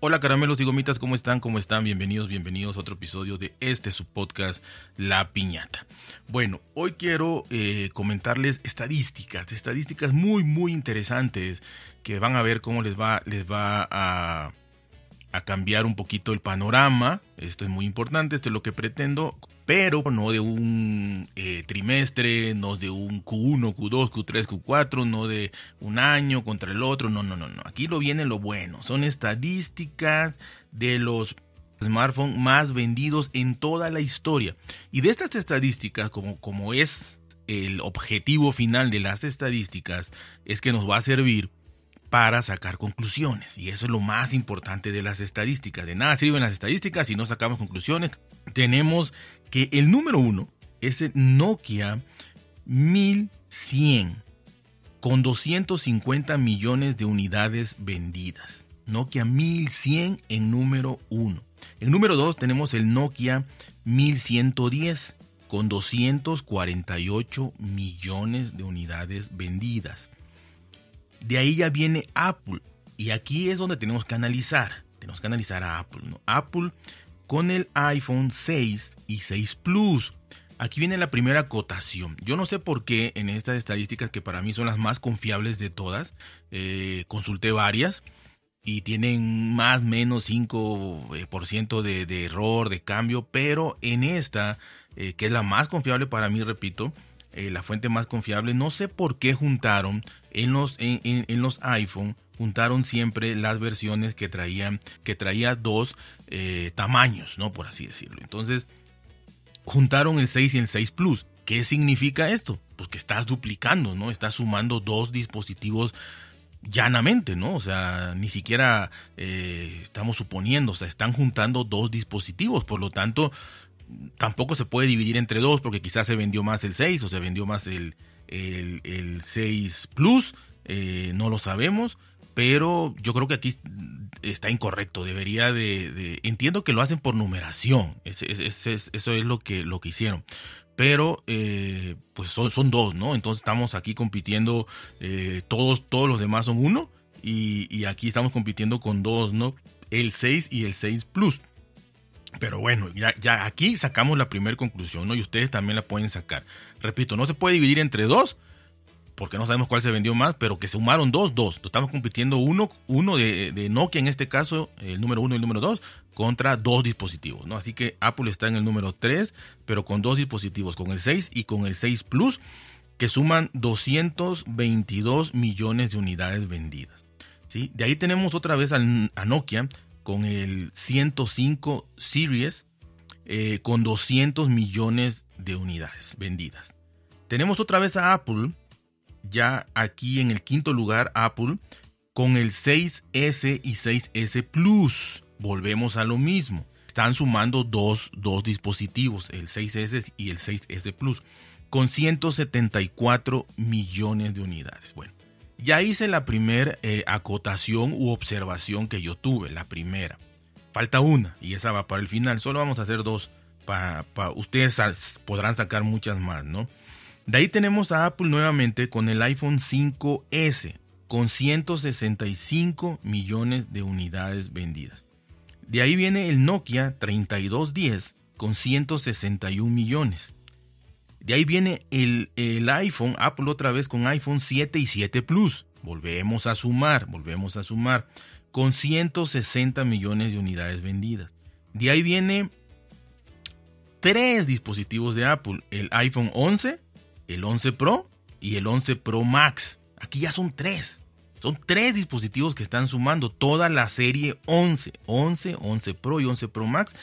Hola caramelos y gomitas, ¿cómo están? ¿Cómo están? Bienvenidos, bienvenidos a otro episodio de este su podcast La Piñata. Bueno, hoy quiero eh, comentarles estadísticas, estadísticas muy muy interesantes que van a ver cómo les va, les va a, a cambiar un poquito el panorama. Esto es muy importante, esto es lo que pretendo pero no de un eh, trimestre, no de un Q1, Q2, Q3, Q4, no de un año contra el otro, no, no, no, no. Aquí lo viene lo bueno, son estadísticas de los smartphones más vendidos en toda la historia. Y de estas estadísticas, como, como es el objetivo final de las estadísticas, es que nos va a servir para sacar conclusiones. Y eso es lo más importante de las estadísticas. De nada sirven las estadísticas si no sacamos conclusiones. Tenemos que el número uno es el Nokia 1100 con 250 millones de unidades vendidas. Nokia 1100 en número uno. En número dos tenemos el Nokia 1110 con 248 millones de unidades vendidas. De ahí ya viene Apple. Y aquí es donde tenemos que analizar. Tenemos que analizar a Apple. Apple con el iPhone 6 y 6 Plus. Aquí viene la primera acotación. Yo no sé por qué en estas estadísticas, que para mí son las más confiables de todas, eh, consulté varias y tienen más o menos 5% de, de, error, de cambio, pero en esta, eh, que es la más confiable para mí, repito, eh, la fuente más confiable, no sé por qué juntaron en los, en, los iPhone juntaron siempre las versiones que traían, que traía dos eh, tamaños, ¿no? Por así decirlo. Entonces, juntaron el 6 y el 6 Plus. ¿Qué significa esto? Pues que estás duplicando, ¿no? Estás sumando dos dispositivos llanamente, ¿no? O sea, ni siquiera eh, estamos suponiendo, o sea, están juntando dos dispositivos, por lo tanto, tampoco se puede dividir entre dos porque quizás se vendió más el 6 o se vendió más el, el, el 6 Plus, eh, no lo sabemos, pero yo creo que aquí está incorrecto. Debería de, entiendo que lo hacen por numeración. eso es lo que, lo que hicieron. Pero eh, pues son, son, dos, ¿no? Entonces estamos aquí compitiendo. Eh, todos, todos los demás son uno. Y, y, aquí estamos compitiendo con dos, ¿no? El 6 y el 6 Plus. Pero bueno, ya, ya aquí sacamos la primera conclusión, ¿no? Y ustedes también la pueden sacar. Repito, no se puede dividir entre dos porque no sabemos cuál se vendió más, pero que sumaron dos, dos. Estamos compitiendo uno, uno de, de, Nokia en este caso, el número uno y el número dos, contra dos dispositivos, ¿no? Así que Apple está en el número 3, pero con dos dispositivos, con el 6 y con el 6 Plus, que suman 222 millones de unidades vendidas. ¿sí? De ahí tenemos otra vez a, a Nokia con el 105 Series, eh, con 200 millones de unidades vendidas. Tenemos otra vez a Apple ya aquí en el quinto lugar Apple con el 6S y 6S Plus. Volvemos a lo mismo. Están sumando dos, dos dispositivos, el 6S y el 6S Plus, con 174 millones de unidades. Bueno, ya hice la primera eh, acotación u observación que yo tuve, la primera. Falta una y esa va para el final. Solo vamos a hacer dos. Para, para ustedes podrán sacar muchas más, ¿no? De ahí tenemos a Apple nuevamente con el iPhone 5S, con 165 millones de unidades vendidas. De ahí viene el Nokia 3210 con 161 millones. De ahí viene el, iPhone, Apple otra vez con iPhone 7 y 7 Plus. Volvemos a sumar, volvemos a sumar, con 160 millones de unidades vendidas. De ahí viene tres dispositivos de Apple, el iPhone 11, el 11 Pro y el 11 Pro Max. Aquí ya son tres. Son tres dispositivos que están sumando toda la serie 11, 11, 11 Pro y 11 Pro Max,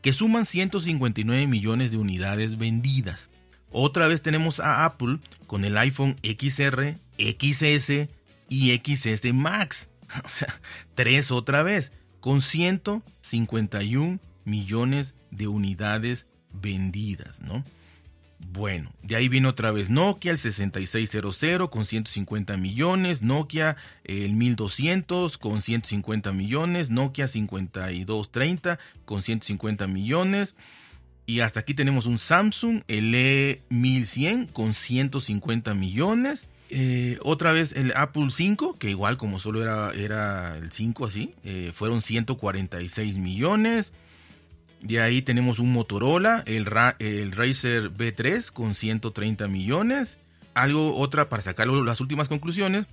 que suman 159 millones de unidades vendidas. Otra vez tenemos a Apple con el iPhone XR, XS y XS Max. O sea, tres otra vez, con 151 millones de unidades vendidas, ¿no? Bueno, de ahí viene otra vez Nokia, el 6600 con 150 millones, Nokia el 1200 con 150 millones, Nokia 5230 con 150 millones. Y hasta aquí tenemos un Samsung, el E1100 con 150 millones. eh, otra vez el Apple 5, que igual como solo era, el 5 así, eh, fueron 146 millones. De ahí tenemos un Motorola, el, el Razer B3 con 130 millones. Algo, otra para sacar las últimas conclusiones.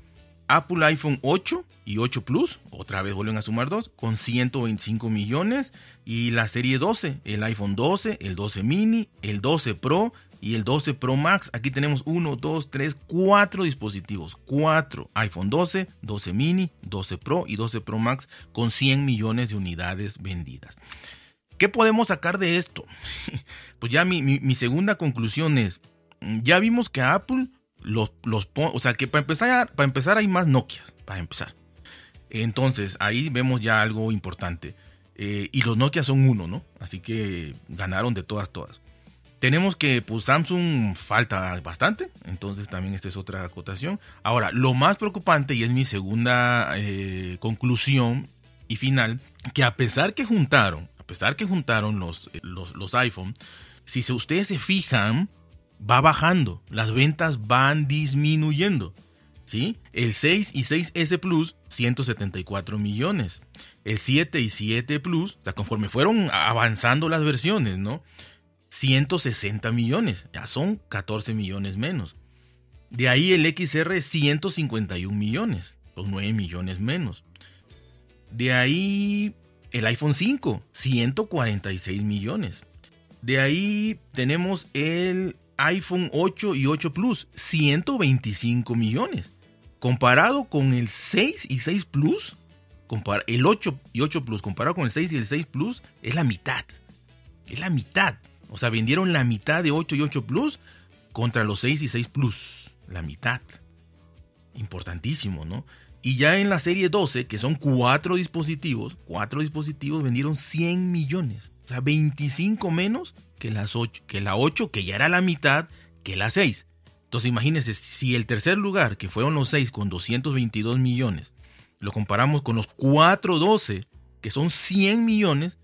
Apple iPhone 8 y 8 Plus, otra vez vuelven a sumar dos, con 125 millones. Y la serie 12, el iPhone 12, el 12 mini, el 12 Pro y el 12 Pro Max. Aquí tenemos 1, 2, 3, 4 dispositivos. 4 iPhone 12, 12 mini, 12 Pro y 12 Pro Max con 100 millones de unidades vendidas. ¿Qué podemos sacar de esto? pues ya mi, segunda conclusión es, ya vimos que Apple los, los o sea que para empezar, para empezar hay más Nokia, para empezar. Entonces ahí vemos ya algo importante. Eh, y los Nokia son uno, ¿no? Así que ganaron de todas, todas. Tenemos que pues Samsung falta bastante, entonces también esta es otra acotación. Ahora, lo más preocupante, y es mi segunda eh, conclusión y final, que a pesar que juntaron pesar que juntaron los, eh, los, iPhone, si ustedes se fijan, va bajando, las ventas van disminuyendo. ¿sí? El 6 y 6S Plus, 174 millones. El 7 y 7 Plus, o sea, conforme fueron avanzando las versiones, ¿no? 160 millones, ya son 14 millones menos. De ahí el XR 151 millones, son 9 millones menos. De ahí el iPhone 5, 146 millones. De ahí tenemos el iPhone 8 y 8 Plus, 125 millones. Comparado con el 6 y 6 Plus, el 8 y 8 Plus comparado con el 6 y el 6 Plus, es la mitad. Es la mitad. O sea, vendieron la mitad de 8 y 8 Plus contra los 6 y 6 Plus. La mitad. Importantísimo, ¿no? Y ya en la serie 12, que son cuatro dispositivos, cuatro dispositivos vendieron 100 millones. O sea, 25 menos que, las 8, que la 8, que ya era la mitad que la 6. Entonces imagínense, si el tercer lugar, que fueron los 6 con 222 millones, lo comparamos con los 412, que son 100 millones,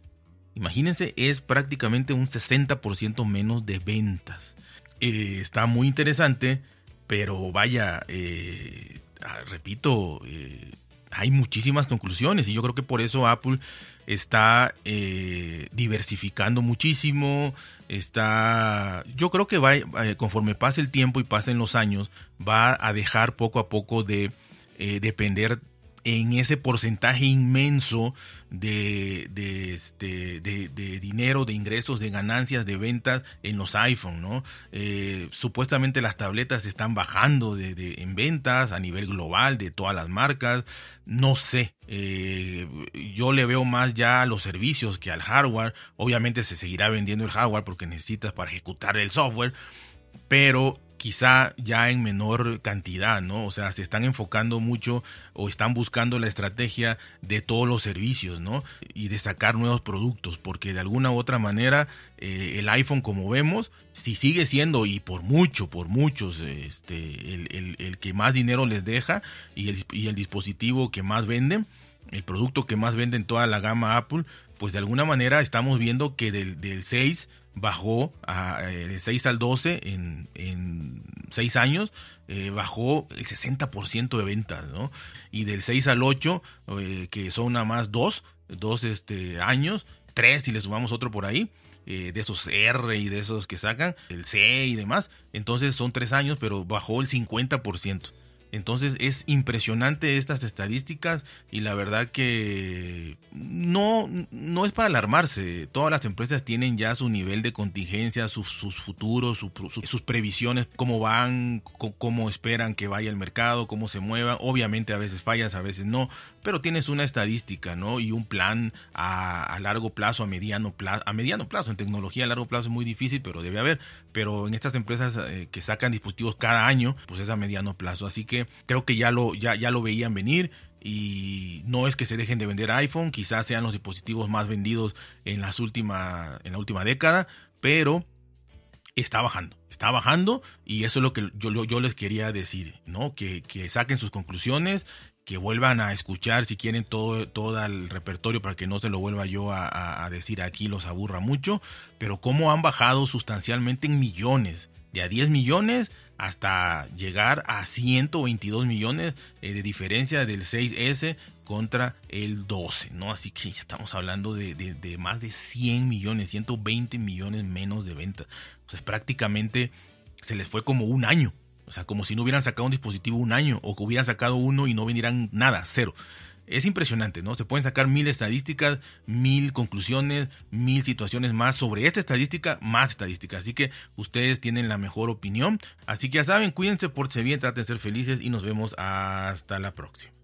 imagínense, es prácticamente un 60% menos de ventas. Eh, está muy interesante, pero vaya, eh, Ah, repito, eh, hay muchísimas conclusiones y yo creo que por eso Apple está eh, diversificando muchísimo, está, yo creo que va, eh, conforme pase el tiempo y pasen los años, va a dejar poco a poco de depender en ese porcentaje inmenso de, de, este, de, dinero, de ingresos, de ganancias, de ventas en los iPhone, ¿no? Eh, supuestamente las tabletas están bajando en ventas a nivel global de todas las marcas. No sé, eh, yo le veo más ya a los servicios que al hardware. Obviamente se seguirá vendiendo el hardware porque necesitas para ejecutar el software, pero quizá ya en menor cantidad, ¿no? O sea, se están enfocando mucho o están buscando la estrategia de todos los servicios, ¿no? Y de sacar nuevos productos, porque de alguna u otra manera eh, el iPhone, como vemos, si sigue siendo, y por mucho, por muchos, este, el, que más dinero les deja y el, y el dispositivo que más venden, el producto que más vende en toda la gama Apple, pues de alguna manera estamos viendo que del, del 6 bajó a, eh, de 6 al 12 en, en 6 años, eh, bajó el 60% de ventas, ¿no? Y del 6 al 8, eh, que son nada más 2, 2 este, años, 3 si le sumamos otro por ahí, de esos R y de esos que sacan, el C y demás, entonces son 3 años, pero bajó el 50%. Entonces es impresionante estas estadísticas y la verdad que no, no es para alarmarse. Todas las empresas tienen ya su nivel de contingencia, sus, futuros, sus previsiones, cómo van, cómo esperan que vaya el mercado, cómo se mueva. Obviamente a veces fallas, a veces no, pero tienes una estadística, ¿no? Y un plan a, largo plazo, a mediano plazo, a mediano plazo. En tecnología a largo plazo es muy difícil, pero debe haber. Pero en estas empresas eh, que sacan dispositivos cada año, pues es a mediano plazo. Así que creo que ya lo, ya, ya lo veían venir y no es que se dejen de vender iPhone, quizás sean los dispositivos más vendidos en, las última, en la última década, pero está bajando, está bajando y eso es lo que yo, yo les quería decir, ¿no? Que, que saquen sus conclusiones, que vuelvan a escuchar si quieren todo, todo el repertorio para que no se lo vuelva yo a, decir aquí, los aburra mucho, pero cómo han bajado sustancialmente en millones, de a 10 millones hasta llegar a 122 millones eh, de diferencia del 6S contra el 12, ¿no? Así que ya estamos hablando de, de, más de 100 millones, 120 millones menos de ventas. O prácticamente se les fue como un año. O sea, como si no hubieran sacado un dispositivo un año o que hubieran sacado uno y no vendieran nada, cero es impresionante, ¿no? Se pueden sacar mil estadísticas, mil conclusiones, mil situaciones más sobre esta estadística, más estadísticas. Así que ustedes tienen la mejor opinión. Así que ya saben, cuídense, por bien, traten de ser felices y nos vemos hasta la próxima.